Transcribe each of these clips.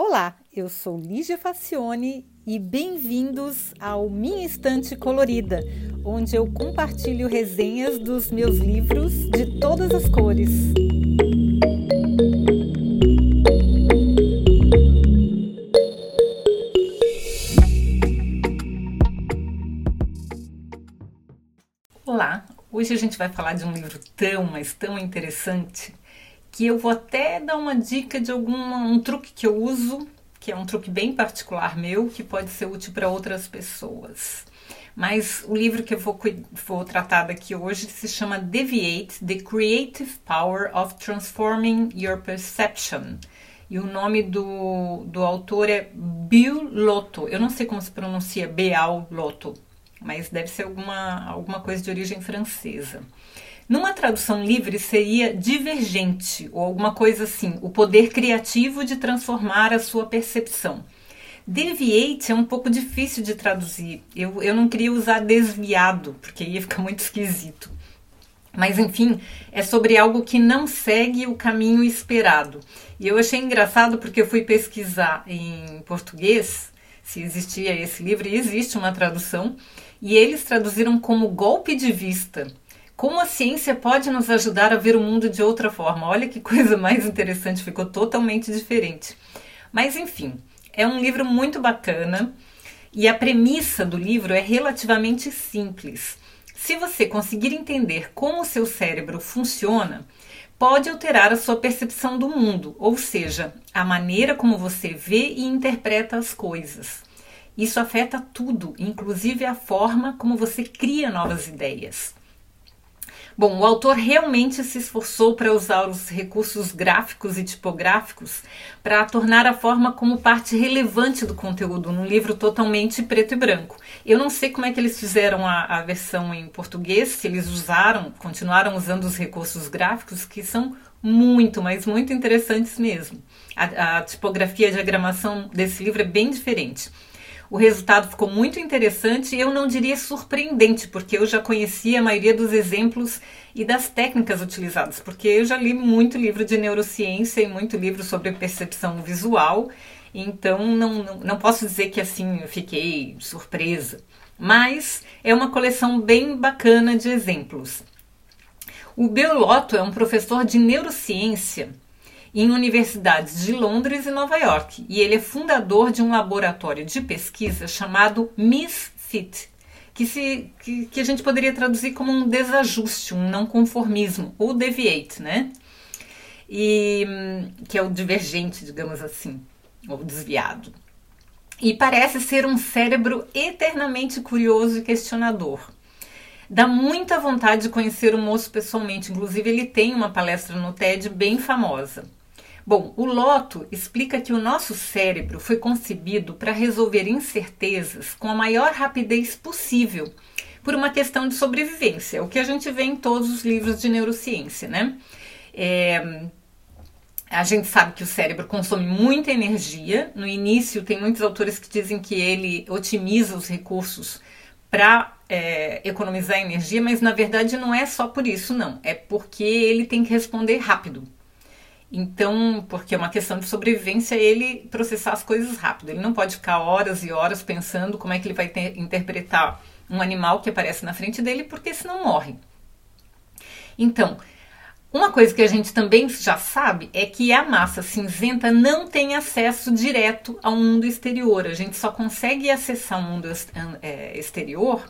Olá, eu sou Lígia Facione e bem-vindos ao Minha Estante Colorida, onde eu compartilho resenhas dos meus livros de todas as cores. Olá, hoje a gente vai falar de um livro tão, mas tão interessante que eu vou até dar uma dica de algum um truque que eu uso, que é um truque bem particular meu, que pode ser útil para outras pessoas. Mas o livro que eu vou, vou tratar daqui hoje se chama Deviate: The Creative Power of Transforming Your Perception. E o nome do, do autor é Bill Lotto. Eu não sei como se pronuncia Beal Lotto, mas deve ser alguma, alguma coisa de origem francesa. Numa tradução livre seria divergente ou alguma coisa assim, o poder criativo de transformar a sua percepção. Deviate é um pouco difícil de traduzir. Eu, eu não queria usar desviado, porque ia ficar muito esquisito. Mas enfim, é sobre algo que não segue o caminho esperado. E eu achei engraçado porque eu fui pesquisar em português se existia esse livro, e existe uma tradução, e eles traduziram como golpe de vista. Como a ciência pode nos ajudar a ver o mundo de outra forma? Olha que coisa mais interessante, ficou totalmente diferente. Mas enfim, é um livro muito bacana e a premissa do livro é relativamente simples. Se você conseguir entender como o seu cérebro funciona, pode alterar a sua percepção do mundo, ou seja, a maneira como você vê e interpreta as coisas. Isso afeta tudo, inclusive a forma como você cria novas ideias. Bom, o autor realmente se esforçou para usar os recursos gráficos e tipográficos para tornar a forma como parte relevante do conteúdo num livro totalmente preto e branco. Eu não sei como é que eles fizeram a, a versão em português, se eles usaram, continuaram usando os recursos gráficos, que são muito, mas muito interessantes mesmo. A, a tipografia e a diagramação desse livro é bem diferente. O resultado ficou muito interessante e eu não diria surpreendente, porque eu já conhecia a maioria dos exemplos e das técnicas utilizadas, porque eu já li muito livro de neurociência e muito livro sobre percepção visual, então não, não, não posso dizer que assim eu fiquei surpresa, mas é uma coleção bem bacana de exemplos. O Beolotto é um professor de neurociência em universidades de Londres e Nova York, e ele é fundador de um laboratório de pesquisa chamado Misfit, que, se, que, que a gente poderia traduzir como um desajuste, um não conformismo, ou deviate, né? E, que é o divergente, digamos assim, ou desviado. E parece ser um cérebro eternamente curioso e questionador. Dá muita vontade de conhecer o moço pessoalmente, inclusive ele tem uma palestra no TED bem famosa. Bom, o Loto explica que o nosso cérebro foi concebido para resolver incertezas com a maior rapidez possível, por uma questão de sobrevivência, o que a gente vê em todos os livros de neurociência, né? É, a gente sabe que o cérebro consome muita energia. No início, tem muitos autores que dizem que ele otimiza os recursos para é, economizar energia, mas na verdade não é só por isso, não. É porque ele tem que responder rápido. Então, porque é uma questão de sobrevivência ele processar as coisas rápido. Ele não pode ficar horas e horas pensando como é que ele vai ter, interpretar um animal que aparece na frente dele, porque senão morre. Então, uma coisa que a gente também já sabe é que a massa cinzenta não tem acesso direto ao mundo exterior. A gente só consegue acessar o mundo é, exterior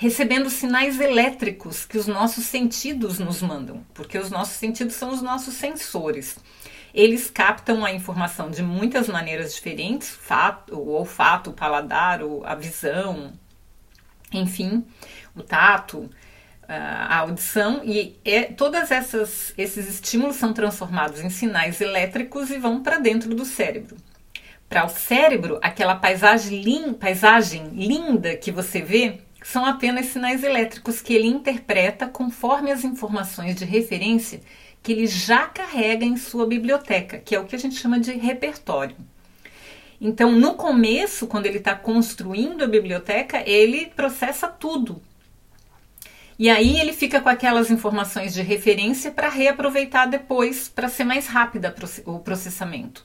recebendo sinais elétricos que os nossos sentidos nos mandam, porque os nossos sentidos são os nossos sensores. Eles captam a informação de muitas maneiras diferentes, fato, o olfato, o paladar, a visão, enfim, o tato, a audição e é, todas essas esses estímulos são transformados em sinais elétricos e vão para dentro do cérebro. Para o cérebro, aquela paisagem, paisagem linda que você vê são apenas sinais elétricos que ele interpreta conforme as informações de referência que ele já carrega em sua biblioteca, que é o que a gente chama de repertório. Então, no começo, quando ele está construindo a biblioteca, ele processa tudo. E aí ele fica com aquelas informações de referência para reaproveitar depois, para ser mais rápida o processamento.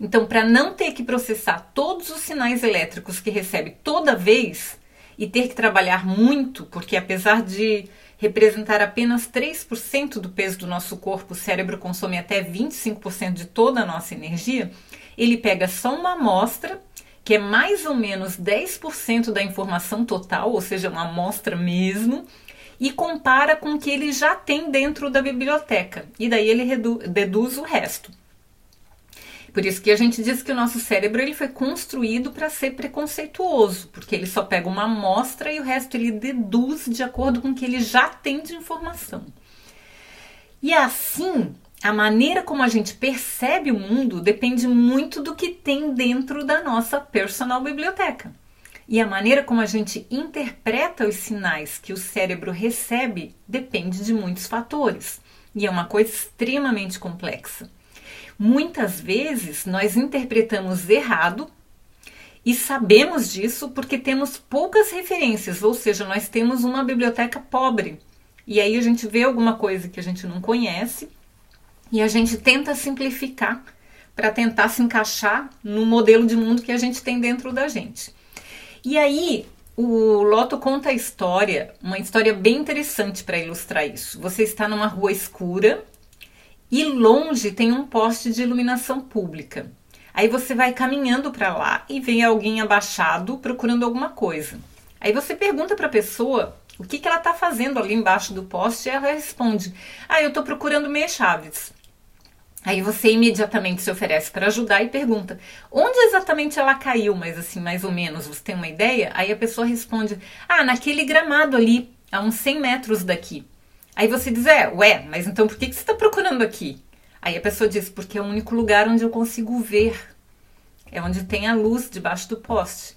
Então, para não ter que processar todos os sinais elétricos que recebe toda vez e ter que trabalhar muito, porque apesar de representar apenas 3% do peso do nosso corpo, o cérebro consome até 25% de toda a nossa energia, ele pega só uma amostra, que é mais ou menos 10% da informação total, ou seja, uma amostra mesmo, e compara com o que ele já tem dentro da biblioteca. E daí ele deduz o resto. Por isso que a gente diz que o nosso cérebro ele foi construído para ser preconceituoso, porque ele só pega uma amostra e o resto ele deduz de acordo com o que ele já tem de informação. E assim, a maneira como a gente percebe o mundo depende muito do que tem dentro da nossa personal biblioteca. E a maneira como a gente interpreta os sinais que o cérebro recebe depende de muitos fatores. E é uma coisa extremamente complexa. Muitas vezes nós interpretamos errado e sabemos disso porque temos poucas referências, ou seja, nós temos uma biblioteca pobre. E aí a gente vê alguma coisa que a gente não conhece e a gente tenta simplificar para tentar se encaixar no modelo de mundo que a gente tem dentro da gente. E aí o Loto conta a história, uma história bem interessante para ilustrar isso. Você está numa rua escura e longe tem um poste de iluminação pública. Aí você vai caminhando para lá e vem alguém abaixado procurando alguma coisa. Aí você pergunta para a pessoa o que, que ela está fazendo ali embaixo do poste e ela responde: Ah, eu estou procurando meias chaves. Aí você imediatamente se oferece para ajudar e pergunta: onde exatamente ela caiu? Mas assim, mais ou menos, você tem uma ideia? Aí a pessoa responde: Ah, naquele gramado ali, a uns 100 metros daqui. Aí você diz, é, ué, mas então por que, que você está procurando aqui? Aí a pessoa diz, porque é o único lugar onde eu consigo ver. É onde tem a luz debaixo do poste.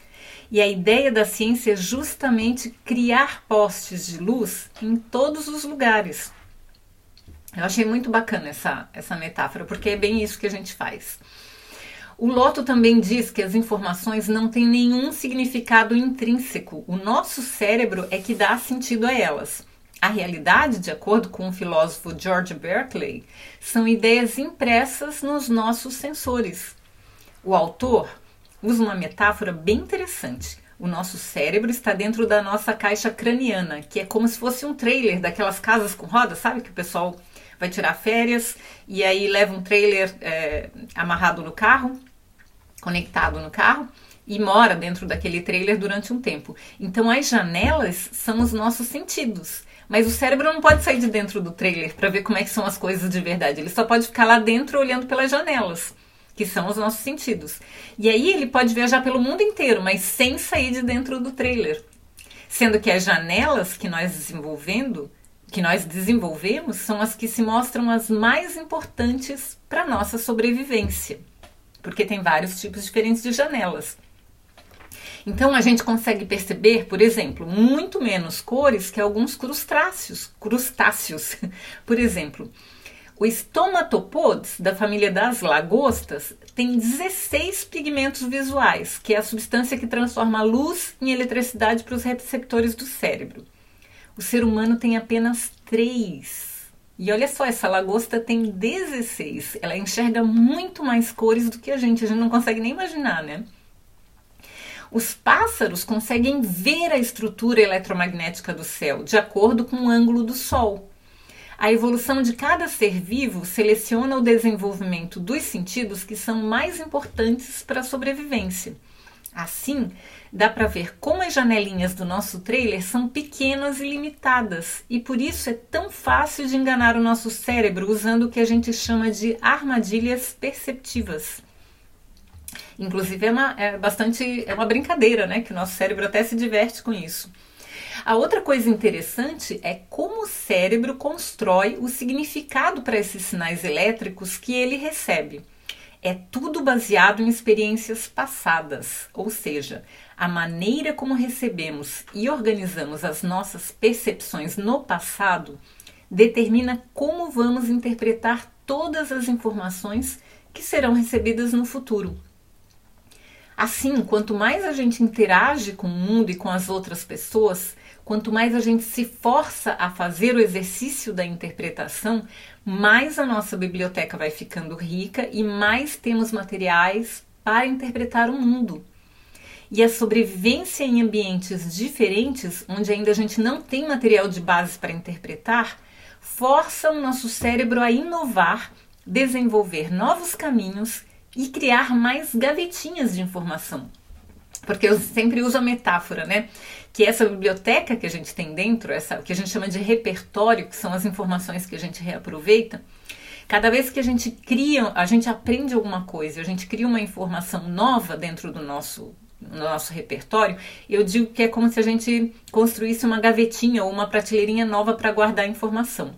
E a ideia da ciência é justamente criar postes de luz em todos os lugares. Eu achei muito bacana essa, essa metáfora, porque é bem isso que a gente faz. O Loto também diz que as informações não têm nenhum significado intrínseco. O nosso cérebro é que dá sentido a elas. A realidade, de acordo com o filósofo George Berkeley, são ideias impressas nos nossos sensores. O autor usa uma metáfora bem interessante. O nosso cérebro está dentro da nossa caixa craniana, que é como se fosse um trailer daquelas casas com rodas, sabe? Que o pessoal vai tirar férias e aí leva um trailer é, amarrado no carro, conectado no carro e mora dentro daquele trailer durante um tempo. Então, as janelas são os nossos sentidos. Mas o cérebro não pode sair de dentro do trailer para ver como é que são as coisas de verdade. Ele só pode ficar lá dentro olhando pelas janelas, que são os nossos sentidos. E aí ele pode viajar pelo mundo inteiro, mas sem sair de dentro do trailer. Sendo que as janelas que nós desenvolvendo, que nós desenvolvemos, são as que se mostram as mais importantes para nossa sobrevivência. Porque tem vários tipos diferentes de janelas. Então a gente consegue perceber, por exemplo, muito menos cores que alguns crustáceos. crustáceos. Por exemplo, o estomatopods da família das lagostas tem 16 pigmentos visuais, que é a substância que transforma a luz em eletricidade para os receptores do cérebro. O ser humano tem apenas 3. E olha só, essa lagosta tem 16. Ela enxerga muito mais cores do que a gente. A gente não consegue nem imaginar, né? Os pássaros conseguem ver a estrutura eletromagnética do céu de acordo com o ângulo do Sol. A evolução de cada ser vivo seleciona o desenvolvimento dos sentidos que são mais importantes para a sobrevivência. Assim, dá para ver como as janelinhas do nosso trailer são pequenas e limitadas, e por isso é tão fácil de enganar o nosso cérebro usando o que a gente chama de armadilhas perceptivas. Inclusive é, uma, é bastante é uma brincadeira, né? Que o nosso cérebro até se diverte com isso. A outra coisa interessante é como o cérebro constrói o significado para esses sinais elétricos que ele recebe. É tudo baseado em experiências passadas, ou seja, a maneira como recebemos e organizamos as nossas percepções no passado determina como vamos interpretar todas as informações que serão recebidas no futuro. Assim, quanto mais a gente interage com o mundo e com as outras pessoas, quanto mais a gente se força a fazer o exercício da interpretação, mais a nossa biblioteca vai ficando rica e mais temos materiais para interpretar o mundo. E a sobrevivência em ambientes diferentes, onde ainda a gente não tem material de base para interpretar, força o nosso cérebro a inovar, desenvolver novos caminhos e criar mais gavetinhas de informação. Porque eu sempre uso a metáfora, né? Que essa biblioteca que a gente tem dentro, essa que a gente chama de repertório, que são as informações que a gente reaproveita, cada vez que a gente cria, a gente aprende alguma coisa, a gente cria uma informação nova dentro do nosso no nosso repertório, eu digo que é como se a gente construísse uma gavetinha ou uma prateleirinha nova para guardar informação.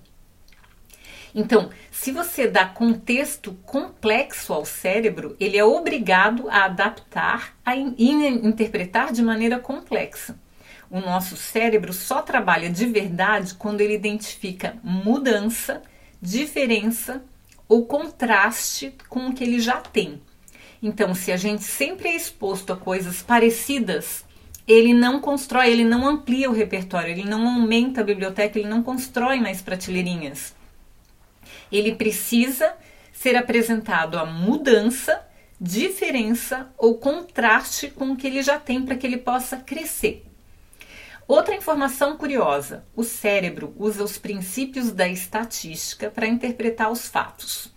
Então, se você dá contexto complexo ao cérebro, ele é obrigado a adaptar e interpretar de maneira complexa. O nosso cérebro só trabalha de verdade quando ele identifica mudança, diferença ou contraste com o que ele já tem. Então, se a gente sempre é exposto a coisas parecidas, ele não constrói, ele não amplia o repertório, ele não aumenta a biblioteca, ele não constrói mais prateleirinhas. Ele precisa ser apresentado a mudança, diferença ou contraste com o que ele já tem para que ele possa crescer. Outra informação curiosa: o cérebro usa os princípios da estatística para interpretar os fatos.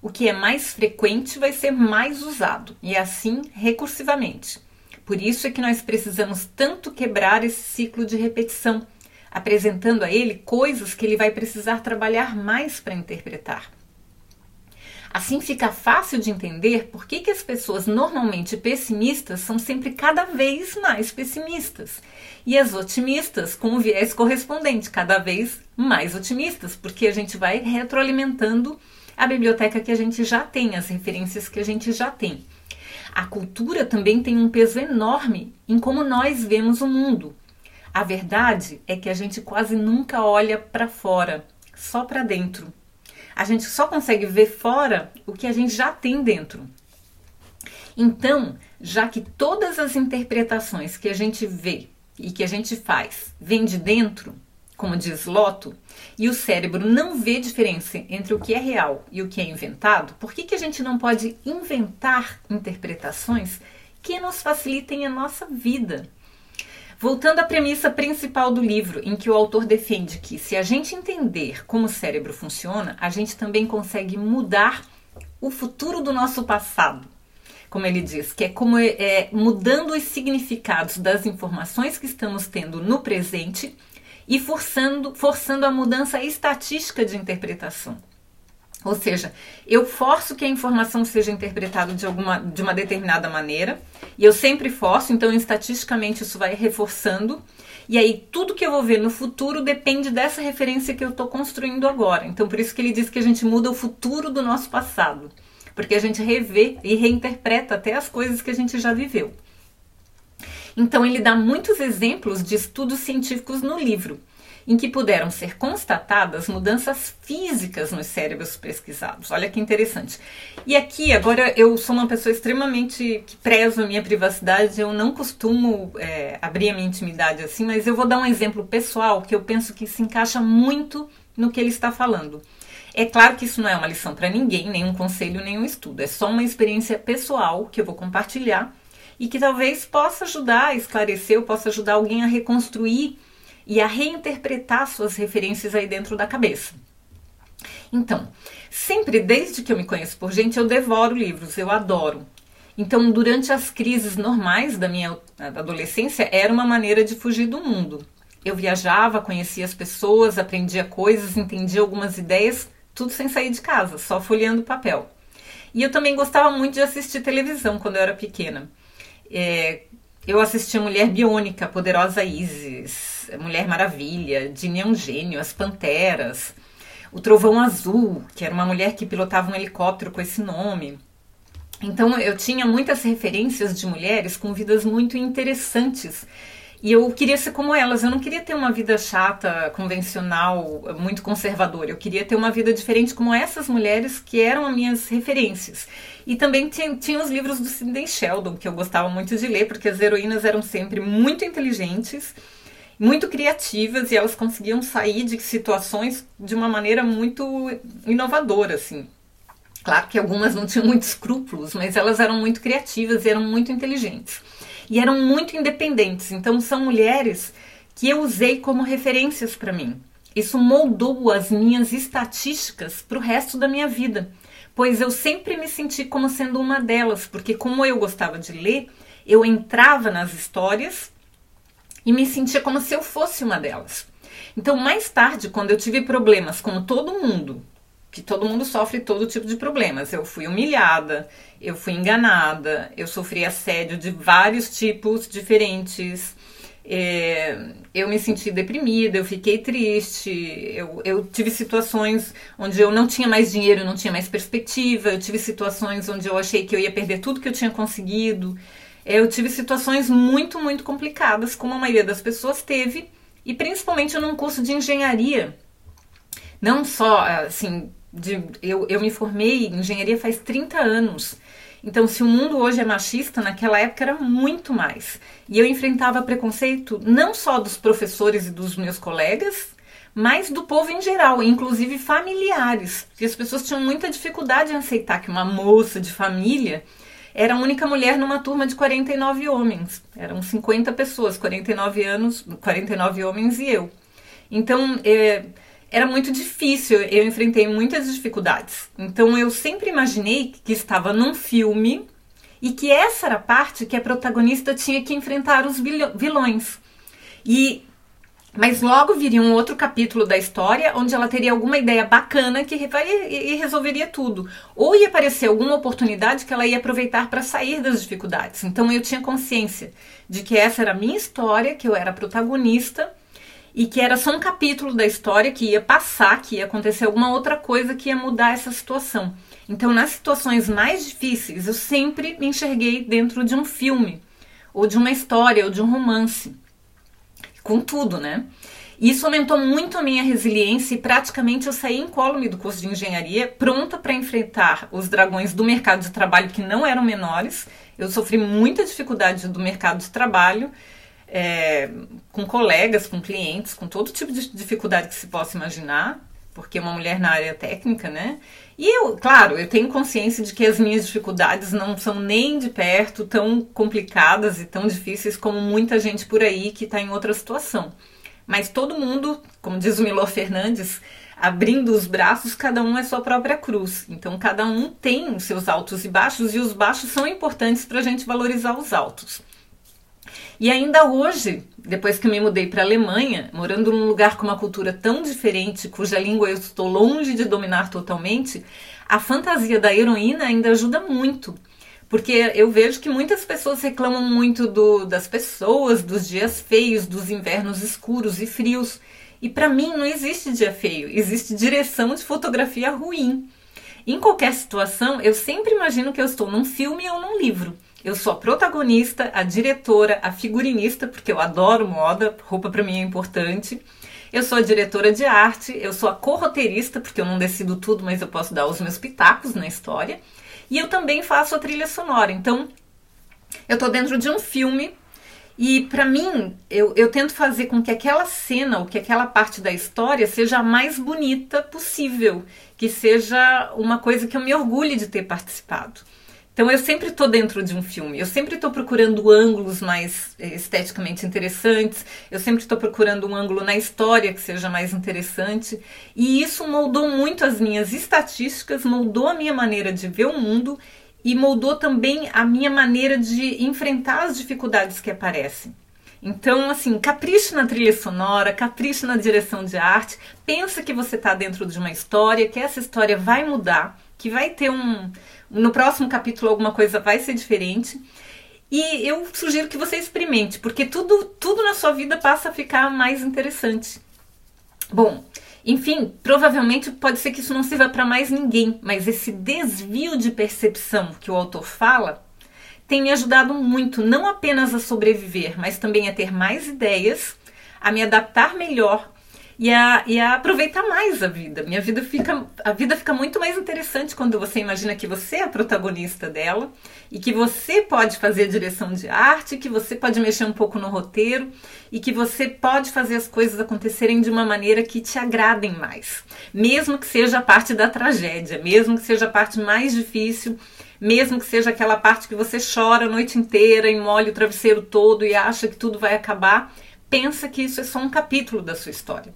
O que é mais frequente vai ser mais usado, e assim recursivamente. Por isso é que nós precisamos tanto quebrar esse ciclo de repetição apresentando a ele coisas que ele vai precisar trabalhar mais para interpretar. Assim fica fácil de entender por que, que as pessoas normalmente pessimistas são sempre cada vez mais pessimistas e as otimistas com o viés correspondente, cada vez mais otimistas, porque a gente vai retroalimentando a biblioteca que a gente já tem, as referências que a gente já tem. A cultura também tem um peso enorme em como nós vemos o mundo. A verdade é que a gente quase nunca olha para fora, só para dentro. A gente só consegue ver fora o que a gente já tem dentro. Então, já que todas as interpretações que a gente vê e que a gente faz vêm de dentro, como diz Lotto, e o cérebro não vê diferença entre o que é real e o que é inventado, por que, que a gente não pode inventar interpretações que nos facilitem a nossa vida? Voltando à premissa principal do livro, em que o autor defende que se a gente entender como o cérebro funciona, a gente também consegue mudar o futuro do nosso passado. Como ele diz, que é como é, é mudando os significados das informações que estamos tendo no presente e forçando, forçando a mudança estatística de interpretação. Ou seja, eu forço que a informação seja interpretada de, alguma, de uma determinada maneira, e eu sempre forço, então estatisticamente isso vai reforçando, e aí tudo que eu vou ver no futuro depende dessa referência que eu estou construindo agora. Então por isso que ele diz que a gente muda o futuro do nosso passado, porque a gente revê e reinterpreta até as coisas que a gente já viveu. Então ele dá muitos exemplos de estudos científicos no livro em que puderam ser constatadas mudanças físicas nos cérebros pesquisados. Olha que interessante. E aqui, agora, eu sou uma pessoa extremamente que prezo a minha privacidade, eu não costumo é, abrir a minha intimidade assim, mas eu vou dar um exemplo pessoal que eu penso que se encaixa muito no que ele está falando. É claro que isso não é uma lição para ninguém, nenhum conselho, nenhum estudo. É só uma experiência pessoal que eu vou compartilhar e que talvez possa ajudar a esclarecer, ou possa ajudar alguém a reconstruir e a reinterpretar suas referências aí dentro da cabeça. Então, sempre desde que eu me conheço por gente, eu devoro livros, eu adoro. Então, durante as crises normais da minha adolescência, era uma maneira de fugir do mundo. Eu viajava, conhecia as pessoas, aprendia coisas, entendia algumas ideias, tudo sem sair de casa, só folheando papel. E eu também gostava muito de assistir televisão quando eu era pequena. É, eu assisti Mulher Biônica, Poderosa Isis, Mulher Maravilha, Dini é Gênio, As Panteras, O Trovão Azul, que era uma mulher que pilotava um helicóptero com esse nome. Então eu tinha muitas referências de mulheres com vidas muito interessantes e eu queria ser como elas, eu não queria ter uma vida chata, convencional, muito conservadora. Eu queria ter uma vida diferente como essas mulheres que eram as minhas referências. E também tinha, tinha os livros do Sidney Sheldon, que eu gostava muito de ler, porque as heroínas eram sempre muito inteligentes muito criativas e elas conseguiam sair de situações de uma maneira muito inovadora, assim. Claro que algumas não tinham muitos escrúpulos, mas elas eram muito criativas e eram muito inteligentes. E eram muito independentes. Então são mulheres que eu usei como referências para mim. Isso moldou as minhas estatísticas para o resto da minha vida, pois eu sempre me senti como sendo uma delas, porque como eu gostava de ler, eu entrava nas histórias e me sentia como se eu fosse uma delas. Então, mais tarde, quando eu tive problemas, como todo mundo, que todo mundo sofre todo tipo de problemas. Eu fui humilhada, eu fui enganada, eu sofri assédio de vários tipos diferentes. É, eu me senti deprimida, eu fiquei triste, eu, eu tive situações onde eu não tinha mais dinheiro, não tinha mais perspectiva, eu tive situações onde eu achei que eu ia perder tudo que eu tinha conseguido. Eu tive situações muito, muito complicadas, como a maioria das pessoas teve, e principalmente num curso de engenharia. Não só, assim, de, eu, eu me formei em engenharia faz 30 anos. Então, se o mundo hoje é machista, naquela época era muito mais. E eu enfrentava preconceito não só dos professores e dos meus colegas, mas do povo em geral, inclusive familiares. Porque as pessoas tinham muita dificuldade em aceitar que uma moça de família era a única mulher numa turma de 49 homens. Eram 50 pessoas, 49 anos, 49 homens e eu. Então, é, era muito difícil, eu enfrentei muitas dificuldades. Então eu sempre imaginei que estava num filme e que essa era a parte que a protagonista tinha que enfrentar os vilões. E mas logo viria um outro capítulo da história onde ela teria alguma ideia bacana que e resolveria tudo. Ou ia aparecer alguma oportunidade que ela ia aproveitar para sair das dificuldades. Então eu tinha consciência de que essa era a minha história, que eu era a protagonista e que era só um capítulo da história que ia passar, que ia acontecer alguma outra coisa que ia mudar essa situação. Então, nas situações mais difíceis, eu sempre me enxerguei dentro de um filme, ou de uma história, ou de um romance. Com tudo, né? Isso aumentou muito a minha resiliência e praticamente eu saí incólume do curso de engenharia, pronta para enfrentar os dragões do mercado de trabalho que não eram menores. Eu sofri muita dificuldade do mercado de trabalho é, com colegas, com clientes, com todo tipo de dificuldade que se possa imaginar, porque é uma mulher na área técnica, né? E eu, claro, eu tenho consciência de que as minhas dificuldades não são nem de perto tão complicadas e tão difíceis como muita gente por aí que está em outra situação. Mas todo mundo, como diz o Milor Fernandes, abrindo os braços, cada um é sua própria cruz. Então, cada um tem os seus altos e baixos, e os baixos são importantes para a gente valorizar os altos. E ainda hoje, depois que me mudei para a Alemanha, morando num lugar com uma cultura tão diferente, cuja língua eu estou longe de dominar totalmente, a fantasia da heroína ainda ajuda muito. Porque eu vejo que muitas pessoas reclamam muito do, das pessoas, dos dias feios, dos invernos escuros e frios. E para mim não existe dia feio, existe direção de fotografia ruim. Em qualquer situação, eu sempre imagino que eu estou num filme ou num livro. Eu sou a protagonista, a diretora, a figurinista, porque eu adoro moda, roupa para mim é importante. Eu sou a diretora de arte, eu sou a corroteirista, porque eu não decido tudo, mas eu posso dar os meus pitacos na história. E eu também faço a trilha sonora. Então, eu tô dentro de um filme e para mim, eu, eu tento fazer com que aquela cena ou que aquela parte da história seja a mais bonita possível, que seja uma coisa que eu me orgulhe de ter participado. Então eu sempre estou dentro de um filme, eu sempre estou procurando ângulos mais eh, esteticamente interessantes, eu sempre estou procurando um ângulo na história que seja mais interessante, e isso moldou muito as minhas estatísticas, moldou a minha maneira de ver o mundo e moldou também a minha maneira de enfrentar as dificuldades que aparecem. Então, assim, capriche na trilha sonora, capriche na direção de arte, pensa que você está dentro de uma história, que essa história vai mudar, que vai ter um, no próximo capítulo alguma coisa vai ser diferente. E eu sugiro que você experimente, porque tudo, tudo na sua vida passa a ficar mais interessante. Bom, enfim, provavelmente pode ser que isso não sirva para mais ninguém, mas esse desvio de percepção que o autor fala tem me ajudado muito, não apenas a sobreviver, mas também a ter mais ideias, a me adaptar melhor e a, e a aproveitar mais a vida. Minha vida fica, a vida fica muito mais interessante quando você imagina que você é a protagonista dela e que você pode fazer direção de arte, que você pode mexer um pouco no roteiro e que você pode fazer as coisas acontecerem de uma maneira que te agradem mais, mesmo que seja a parte da tragédia, mesmo que seja a parte mais difícil. Mesmo que seja aquela parte que você chora a noite inteira e molha o travesseiro todo e acha que tudo vai acabar, pensa que isso é só um capítulo da sua história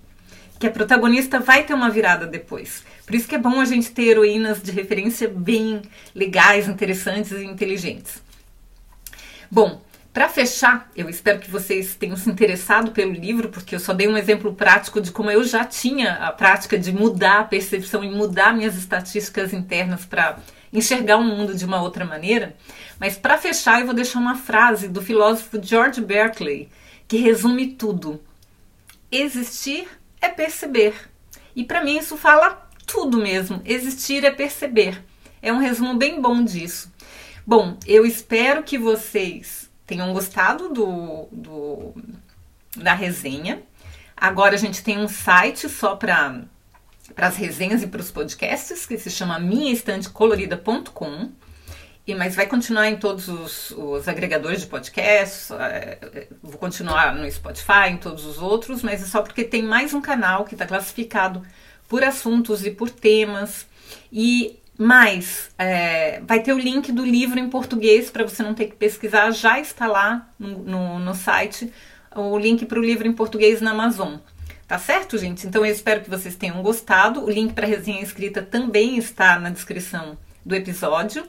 que a protagonista vai ter uma virada depois. Por isso que é bom a gente ter heroínas de referência bem legais, interessantes e inteligentes. Bom, para fechar, eu espero que vocês tenham se interessado pelo livro, porque eu só dei um exemplo prático de como eu já tinha a prática de mudar a percepção e mudar minhas estatísticas internas para enxergar o mundo de uma outra maneira. Mas para fechar, eu vou deixar uma frase do filósofo George Berkeley que resume tudo. Existir é perceber. E para mim isso fala tudo mesmo. Existir é perceber. É um resumo bem bom disso. Bom, eu espero que vocês tenham gostado do, do da resenha. Agora a gente tem um site só para as resenhas e para os podcasts que se chama minhaestantecolorida.com. E, mas vai continuar em todos os, os agregadores de podcasts, é, vou continuar no Spotify, em todos os outros, mas é só porque tem mais um canal que está classificado por assuntos e por temas. E mais, é, vai ter o link do livro em português para você não ter que pesquisar, já está lá no, no, no site o link para o livro em português na Amazon. Tá certo, gente? Então eu espero que vocês tenham gostado. O link para a resenha escrita também está na descrição do episódio